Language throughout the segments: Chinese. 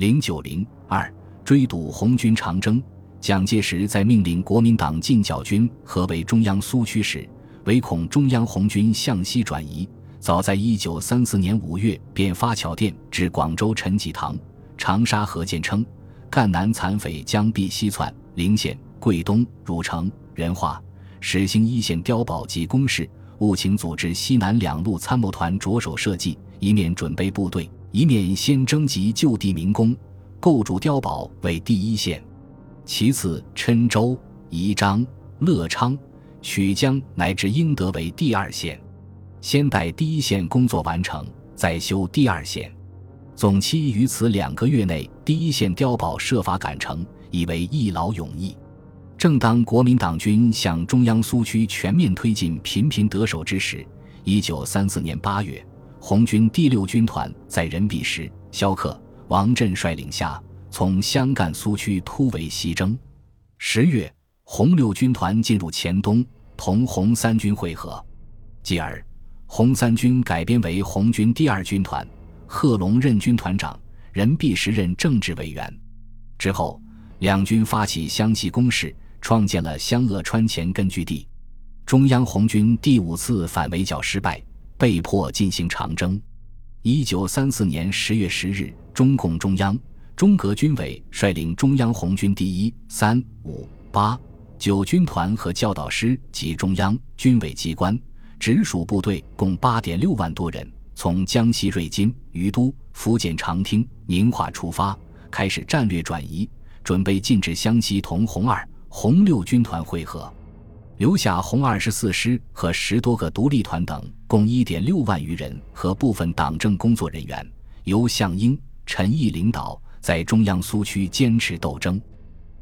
零九零二追堵红军长征。蒋介石在命令国民党进剿军合围中央苏区时，唯恐中央红军向西转移，早在一九三四年五月便发巧电至广州陈济棠、长沙何键称，赣南残匪将必西窜，陵县、桂东、汝城、仁化、始兴一线碉堡及工事，务请组织西南两路参谋团着手设计，一面准备部队，一面先征集就地民工，构筑碉堡为第一线。其次，郴州、宜章、乐昌、曲江乃至英德为第二线，先待第一线工作完成，再修第二线。总期于此两个月内，第一线碉堡设法赶成，以为一劳永逸。正当国民党军向中央苏区全面推进频频得手之时，一九三四年八月，红军第六军团在任弼时、萧克、王震率领下。从湘赣苏区突围西征，十月，红六军团进入黔东，同红三军会合。继而，红三军改编为红军第二军团，贺龙任军团长，任弼时任政治委员。之后，两军发起湘西攻势，创建了湘鄂川黔根据地。中央红军第五次反围剿失败，被迫进行长征。一九三四年十月十日，中共中央。中革军委率领中央红军第一、三、五、八、九军团和教导师及中央军委机关直属部队共八点六万多人，从江西瑞金、于都、福建长汀、宁化出发，开始战略转移，准备进至湘西同红二、红六军团会合，留下红二十四师和十多个独立团等共一点六万余人和部分党政工作人员，由项英、陈毅领导。在中央苏区坚持斗争，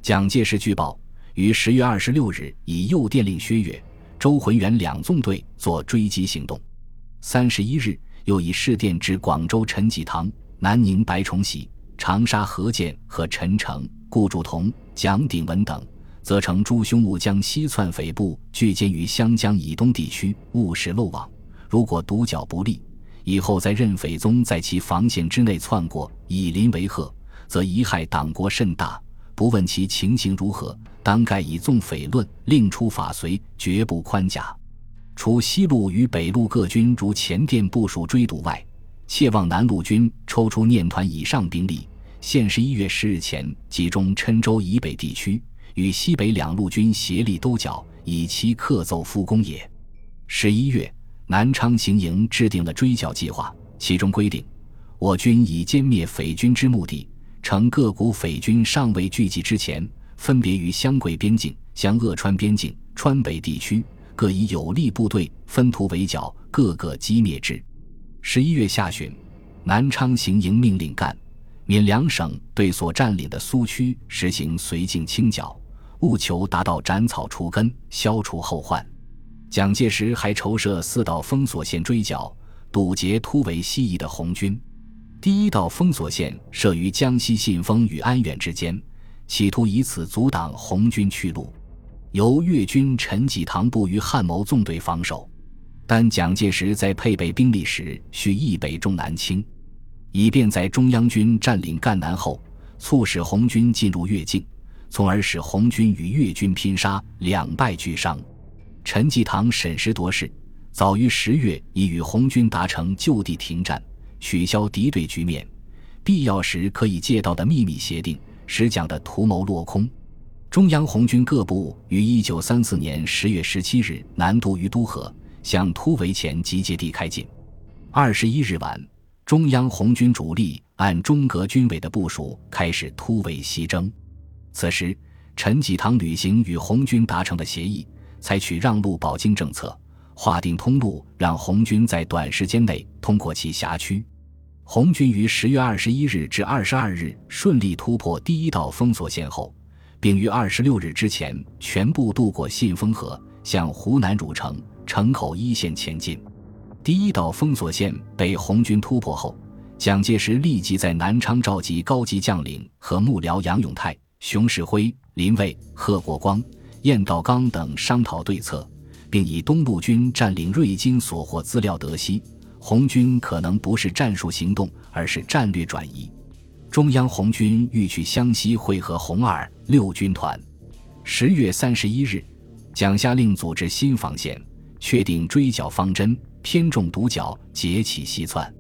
蒋介石据报于十月二十六日以右电令薛岳、周浑元两纵队做追击行动，三十一日又以示电至广州陈济棠、南宁白崇禧、长沙何键和陈诚、顾祝同、蒋鼎文等，则称诸兄务将西窜匪部聚歼于湘江以东地区，勿使漏网。如果独角不利，以后再任匪宗在其防线之内窜过，以邻为壑。则贻害党国甚大，不问其情形如何，当盖以纵匪论，另出法随，绝不宽假。除西路与北路各军如前殿部署追堵外，切望南路军抽出念团以上兵力，限十一月十日前集中郴州以北地区，与西北两路军协力兜剿，以期克奏复工也。十一月，南昌行营制定了追剿计划，其中规定，我军以歼灭匪军之目的。乘各股匪军尚未聚集之前，分别于湘桂边境、湘鄂川边境、川北地区各以有力部队分图围剿，各个击灭之。十一月下旬，南昌行营命令赣、闽两省对所占领的苏区实行绥靖清剿，务求达到斩草除根、消除后患。蒋介石还筹设四道封锁线追剿，堵截突围西移的红军。第一道封锁线设于江西信丰与安远之间，企图以此阻挡红军去路，由粤军陈济棠部与汉谋纵队防守。但蒋介石在配备兵力时需以北重南轻，以便在中央军占领赣南后，促使红军进入粤境，从而使红军与粤军拼杀，两败俱伤。陈济棠审时度势，早于十月已与红军达成就地停战。取消敌对局面，必要时可以借道的秘密协定，使蒋的图谋落空。中央红军各部于一九三四年十月十七日南渡于都河，向突围前集结地开进。二十一日晚，中央红军主力按中革军委的部署开始突围西征。此时，陈济棠履行与红军达成的协议，采取让路保京政策。划定通路，让红军在短时间内通过其辖区。红军于十月二十一日至二十二日顺利突破第一道封锁线后，并于二十六日之前全部渡过信丰河，向湖南汝城城口一线前进。第一道封锁线被红军突破后，蒋介石立即在南昌召集高级将领和幕僚杨永泰、熊式辉、林蔚、贺国光、晏道刚等商讨对策。并以东路军占领瑞金所获资料得悉，红军可能不是战术行动，而是战略转移。中央红军欲去湘西会合红二六军团。十月三十一日，蒋下令组织新防线，确定追剿方针，偏重独角，截起西窜。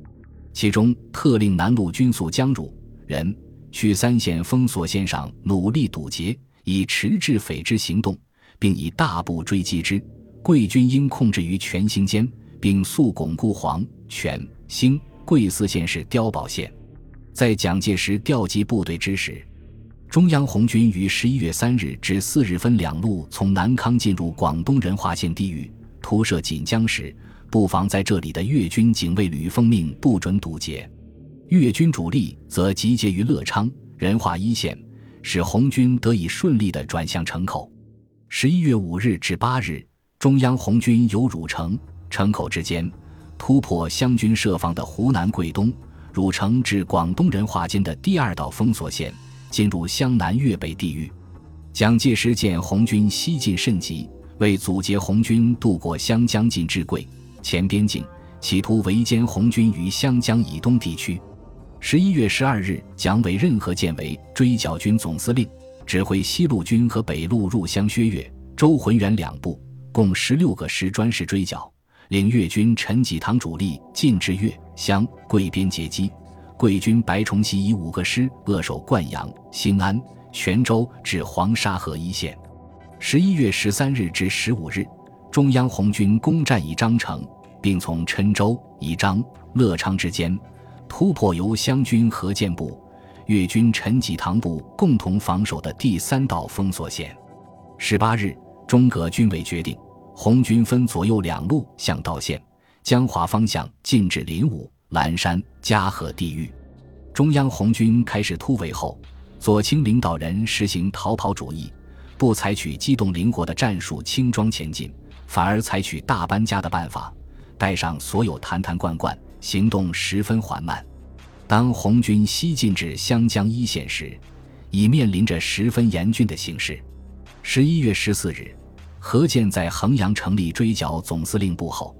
其中特令南路军速江汝人去三线封锁线上努力堵截，以迟滞匪之行动，并以大步追击之。贵军应控制于全兴间，并速巩固黄、全、兴、贵四县是碉堡线。在蒋介石调集部队之时。中央红军于十一月三日至四日分两路从南康进入广东仁化县地域，突涉锦江时，布防在这里的粤军警卫旅奉命不准堵截，粤军主力则集结于乐昌、仁化一线，使红军得以顺利地转向城口。十一月五日至八日，中央红军由汝城、城口之间突破湘军设防的湖南桂东、汝城至广东仁化间的第二道封锁线。进入湘南粤北地域，蒋介石见红军西进甚急，为阻截红军渡过湘江进至桂前边境，企图围歼红军于湘江以东地区。十一月十二日，蒋委任何建为追剿军总司令，指挥西路军和北路入湘薛岳、周浑元两部，共十六个师专事追剿，领粤军陈济棠主力进至粤湘桂边截击。桂军白崇禧以五个师扼守灌阳、兴安、泉州至黄沙河一线。十一月十三日至十五日，中央红军攻占宜章城，并从郴州、宜章、乐昌之间突破由湘军何健部、粤军陈济棠部共同防守的第三道封锁线。十八日，中革军委决定，红军分左右两路向道县，江华方向进至临武。蓝山、嘉禾地域，中央红军开始突围后，左倾领导人实行逃跑主义，不采取机动灵活的战术轻装前进，反而采取大搬家的办法，带上所有坛坛罐罐，行动十分缓慢。当红军西进至湘江一线时，已面临着十分严峻的形势。十一月十四日，何健在衡阳成立追剿总司令部后，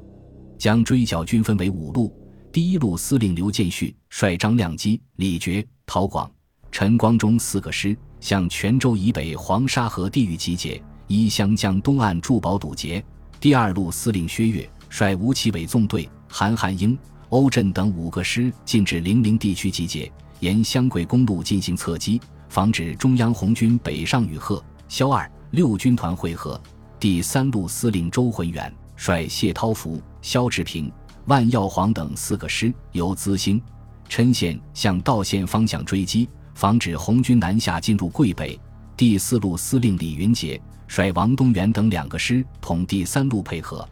将追剿军分为五路。第一路司令刘建绪率张亮基、李觉、陶广、陈光忠四个师向泉州以北黄沙河地域集结，依湘江东岸驻保堵截。第二路司令薛岳率吴奇伟纵队、韩汉英、欧震等五个师进至零陵地区集结，沿湘桂公路进行侧击，防止中央红军北上与贺、萧二六军团会合。第三路司令周浑元率谢涛福、萧志平。万耀煌等四个师由资兴、郴县向道县方向追击，防止红军南下进入桂北。第四路司令李云杰率王东元等两个师同第三路配合，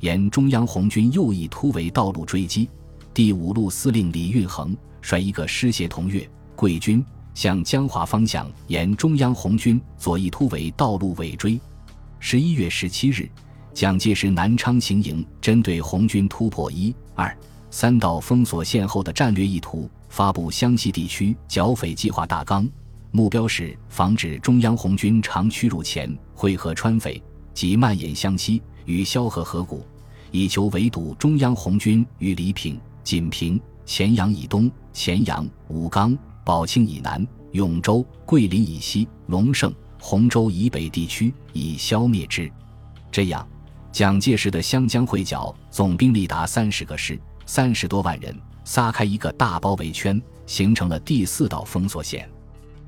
沿中央红军右翼突围道路追击。第五路司令李运衡率一个师协同粤桂军向江华方向沿中央红军左翼突围道路尾追。十一月十七日。蒋介石南昌行营针对红军突破一、二、三道封锁线后的战略意图，发布湘西地区剿匪计划大纲，目标是防止中央红军长驱入前会合川匪及蔓延湘西与萧何河谷，以求围堵中央红军于黎平、锦平、乾阳以东、乾阳、武冈、宝庆以南、永州、桂林以西、龙胜、洪州以北地区，以消灭之。这样。蒋介石的湘江会剿总兵力达三十个师，三十多万人，撒开一个大包围圈，形成了第四道封锁线。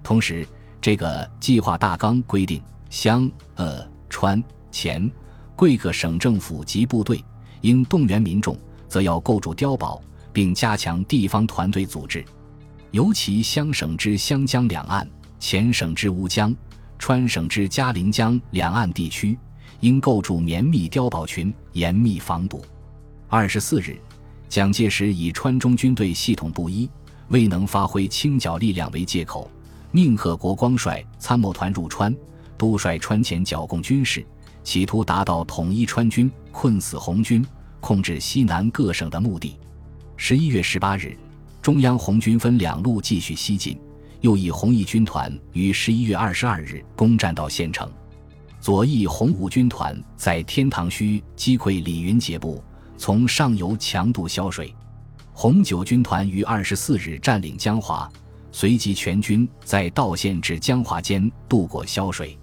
同时，这个计划大纲规定，湘、鄂、川、黔、贵各省政府及部队应动员民众，则要构筑碉堡，并加强地方团队组织。尤其湘省之湘江两岸、黔省之乌江、川省之嘉陵江两岸地区。应构筑绵密碉堡群，严密防堵。二十四日，蒋介石以川中军队系统不一，未能发挥清剿力量为借口，命贺国光率参谋团入川，督率川前剿共军事，企图达到统一川军、困死红军、控制西南各省的目的。十一月十八日，中央红军分两路继续西进，又以红一军团于十一月二十二日攻占到县城。左翼红五军团在天堂墟击溃李云杰部，从上游强渡萧水；红九军团于二十四日占领江华，随即全军在道县至江华间渡过萧水。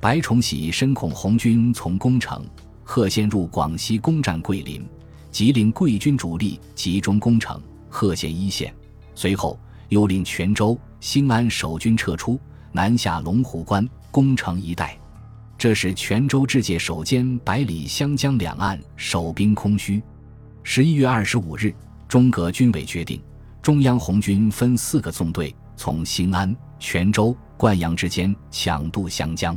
白崇禧深恐红军从攻城，贺县入广西攻占桂林，即令桂军主力集中攻城，贺县一线。随后又令泉州、兴安守军撤出，南下龙虎关攻城一带。这时泉州至界守坚百里湘江两岸守兵空虚。十一月二十五日，中革军委决定，中央红军分四个纵队，从兴安、泉州、灌阳之间抢渡湘江。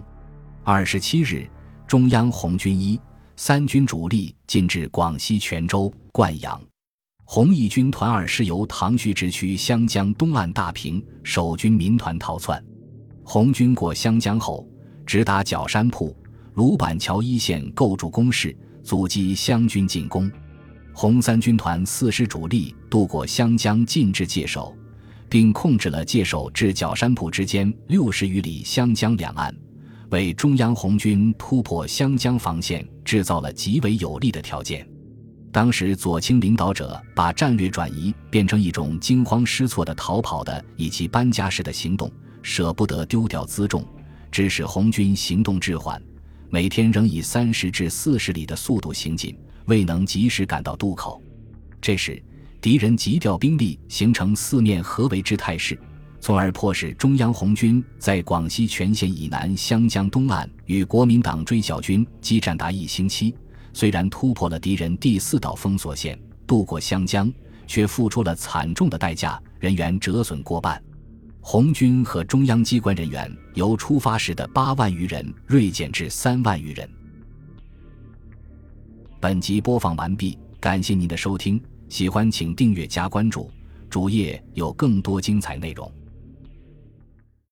二十七日，中央红军一、三军主力进至广西泉州、灌阳，红一军团二师由唐胥直趋湘江东岸大坪，守军民团逃窜。红军过湘江后，直达角山铺、鲁板桥一线，构筑工事，阻击湘军进攻。红三军团四师主力渡过湘江，进至界首，并控制了界首至角山铺之间六十余里湘江两岸。为中央红军突破湘江防线制造了极为有利的条件。当时左倾领导者把战略转移变成一种惊慌失措的逃跑的以及搬家式的行动，舍不得丢掉辎重，致使红军行动滞缓，每天仍以三十至四十里的速度行进，未能及时赶到渡口。这时，敌人急调兵力，形成四面合围之态势。从而迫使中央红军在广西全线以南湘江东岸与国民党追剿军激战达一星期，虽然突破了敌人第四道封锁线，渡过湘江，却付出了惨重的代价，人员折损过半。红军和中央机关人员由出发时的八万余人锐减至三万余人。本集播放完毕，感谢您的收听，喜欢请订阅加关注，主页有更多精彩内容。